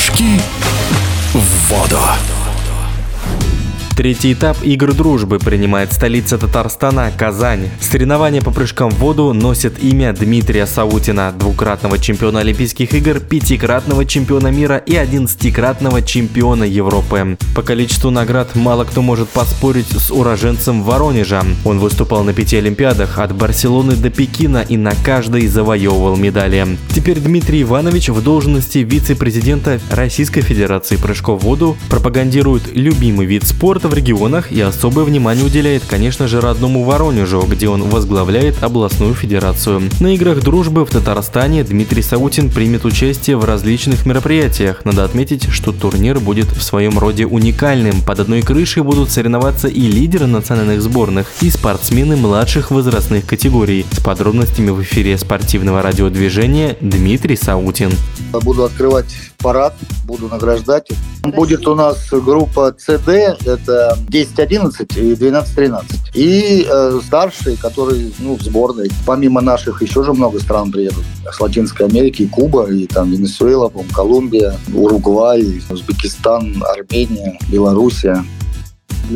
Прыжки в воду. Третий этап игр дружбы принимает столица Татарстана – Казань. Соревнования по прыжкам в воду носят имя Дмитрия Саутина, двукратного чемпиона Олимпийских игр, пятикратного чемпиона мира и одиннадцатикратного чемпиона Европы. По количеству наград мало кто может поспорить с уроженцем Воронежа. Он выступал на пяти Олимпиадах от Барселоны до Пекина и на каждой завоевывал медали. Теперь Дмитрий Иванович в должности вице-президента Российской Федерации прыжков в воду пропагандирует любимый вид спорта в регионах и особое внимание уделяет, конечно же, родному Воронежу, где он возглавляет областную федерацию. На играх дружбы в Татарстане Дмитрий Саутин примет участие в различных мероприятиях. Надо отметить, что турнир будет в своем роде уникальным. Под одной крышей будут соревноваться и лидеры национальных сборных, и спортсмены младших возрастных категорий. С подробностями в эфире спортивного радиодвижения Дмитрий Саутин. Буду открывать парад, буду награждать. Будет у нас группа CD, это 10-11 и 12-13. И э, старшие, которые ну, в сборной. Помимо наших еще же много стран приедут. С Латинской Америки, Куба, и там Венесуэла, Колумбия, Уругвай, Узбекистан, Армения, Белоруссия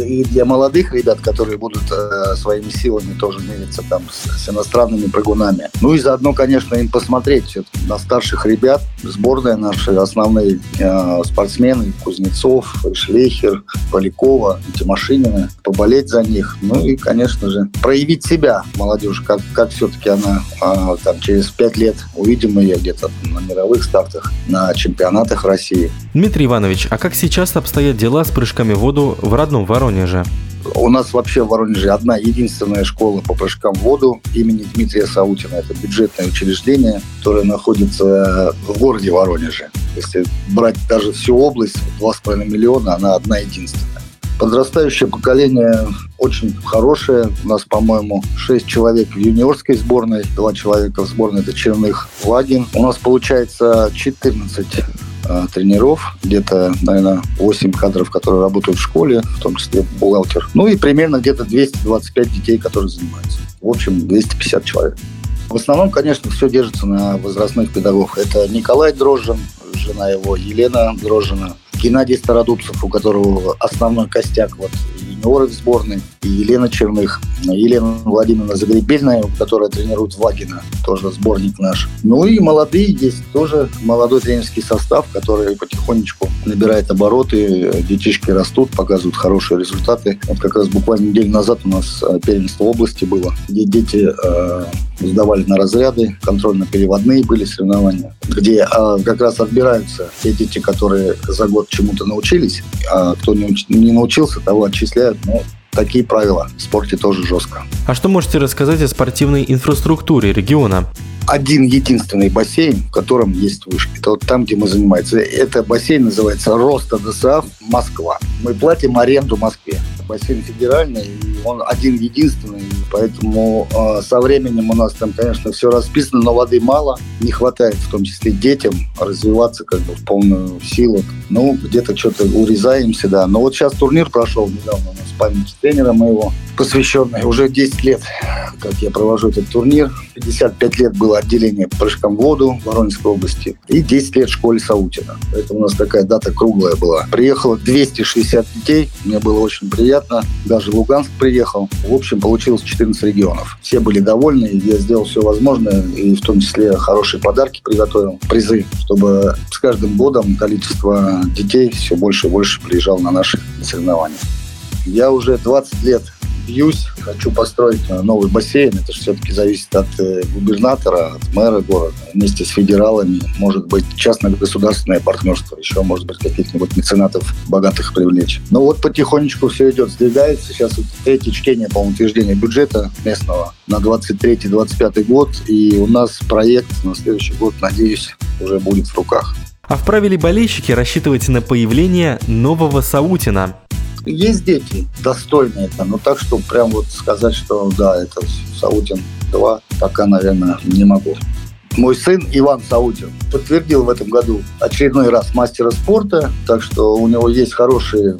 и для молодых ребят, которые будут э, своими силами тоже мериться там с, с иностранными прыгунами. Ну и заодно, конечно, им посмотреть на старших ребят. Сборная наши основные э, спортсмены Кузнецов, Шлейхер, Полякова, Тимошинина. Поболеть за них. Ну и, конечно же, проявить себя молодежь, как, как все-таки она э, там через пять лет увидим ее где-то на мировых стартах, на чемпионатах России. Дмитрий Иванович, а как сейчас обстоят дела с прыжками в воду в родном Воронеже? У нас вообще в Воронеже одна единственная школа по прыжкам в воду имени Дмитрия Саутина. Это бюджетное учреждение, которое находится в городе Воронеже. Если брать даже всю область, 2,5 миллиона, она одна единственная. Подрастающее поколение очень хорошее. У нас, по-моему, 6 человек в юниорской сборной, 2 человека в сборной это Черных Лагин. У нас получается 14 э, тренеров, где-то, наверное, 8 кадров, которые работают в школе, в том числе бухгалтер. Ну и примерно где-то 225 детей, которые занимаются. В общем, 250 человек. В основном, конечно, все держится на возрастных педагогах. Это Николай Дрожжин, жена его Елена Дрожжина, Геннадий Стародубцев, у которого основной костяк вот юниоры в сборной, и Елена Черных, Елена Владимировна Загребельная, которая тренирует Вагина, тоже сборник наш. Ну и молодые есть тоже молодой тренерский состав, который потихонечку набирает обороты, детишки растут, показывают хорошие результаты. Вот как раз буквально неделю назад у нас э, первенство области было, где дети э, сдавали на разряды, контрольно-переводные были соревнования, где э, как раз отбираются те дети, которые за год чему-то научились, а кто не, не научился, того отчисляют. Но такие правила в спорте тоже жестко. А что можете рассказать о спортивной инфраструктуре региона? один единственный бассейн, в котором есть вышки. Это вот там, где мы занимаемся. Это бассейн называется Роста ДСАФ Москва. Мы платим аренду Москве. Бассейн федеральный, и он один единственный. Поэтому э, со временем у нас там, конечно, все расписано, но воды мало. Не хватает, в том числе детям, развиваться как бы в полную силу. Ну, где-то что-то урезаемся, да. Но вот сейчас турнир прошел недавно у нас память тренера моего, посвященный уже 10 лет, как я провожу этот турнир. 55 лет было отделение прыжкам в воду в Воронежской области и 10 лет школе Саутина. Это у нас такая дата круглая была. Приехало 260 детей, мне было очень приятно. Даже Луганск приехал. В общем, получилось 14 регионов. Все были довольны, я сделал все возможное, и в том числе хорошие подарки приготовил, призы, чтобы с каждым годом количество детей все больше и больше приезжало на наши соревнования. Я уже 20 лет бьюсь, хочу построить новый бассейн. Это все-таки зависит от э, губернатора, от мэра города. Вместе с федералами, может быть, частно-государственное партнерство, еще, может быть, каких-нибудь меценатов богатых привлечь. Ну вот потихонечку все идет, сдвигается. Сейчас вот третье чтение, по утверждение бюджета местного на 23-25 год. И у нас проект на следующий год, надеюсь, уже будет в руках. А вправе ли болельщики рассчитывать на появление нового Саутина? Есть дети достойные там, но так, что прям вот сказать, что да, это Саутин 2, пока, наверное, не могу. Мой сын Иван Саутин подтвердил в этом году очередной раз мастера спорта, так что у него есть хорошие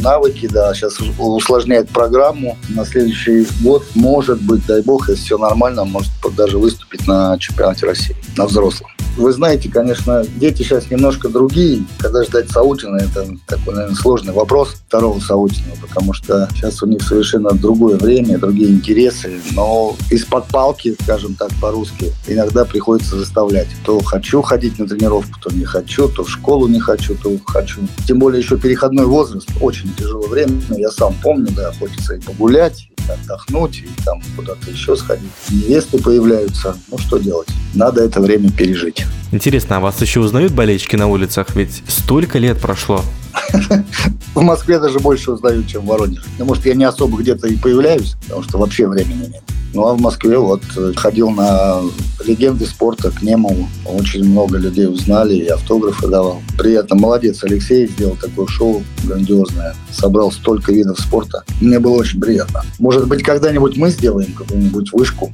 навыки, да, сейчас усложняет программу. На следующий год, может быть, дай бог, если все нормально, может даже выступить на чемпионате России, на взрослом. Вы знаете, конечно, дети сейчас немножко другие. Когда ждать Саутина, это такой, наверное, сложный вопрос второго Саутина, потому что сейчас у них совершенно другое время, другие интересы. Но из-под палки, скажем так по-русски, иногда приходится заставлять. То хочу ходить на тренировку, то не хочу, то в школу не хочу, то хочу. Тем более еще переходной возраст, очень тяжелое время. Я сам помню, да, хочется и погулять, отдохнуть, и там куда-то еще сходить. Невесты появляются. Ну, что делать? Надо это время пережить. Интересно, а вас еще узнают болельщики на улицах? Ведь столько лет прошло. В Москве даже больше узнают, чем в Воронеже. Ну, может, я не особо где-то и появляюсь, потому что вообще времени нет. Ну, а в Москве вот э, ходил на легенды спорта к нему. Очень много людей узнали и автографы давал. Приятно. Молодец, Алексей сделал такое шоу грандиозное. Собрал столько видов спорта. Мне было очень приятно. Может быть, когда-нибудь мы сделаем какую-нибудь вышку.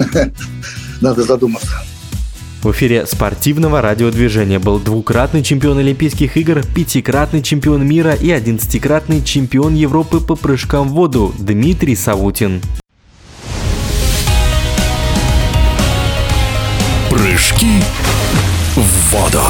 Надо задуматься. В эфире спортивного радиодвижения был двукратный чемпион Олимпийских игр, пятикратный чемпион мира и одиннадцатикратный чемпион Европы по прыжкам в воду Дмитрий Савутин. Прыжки в воду.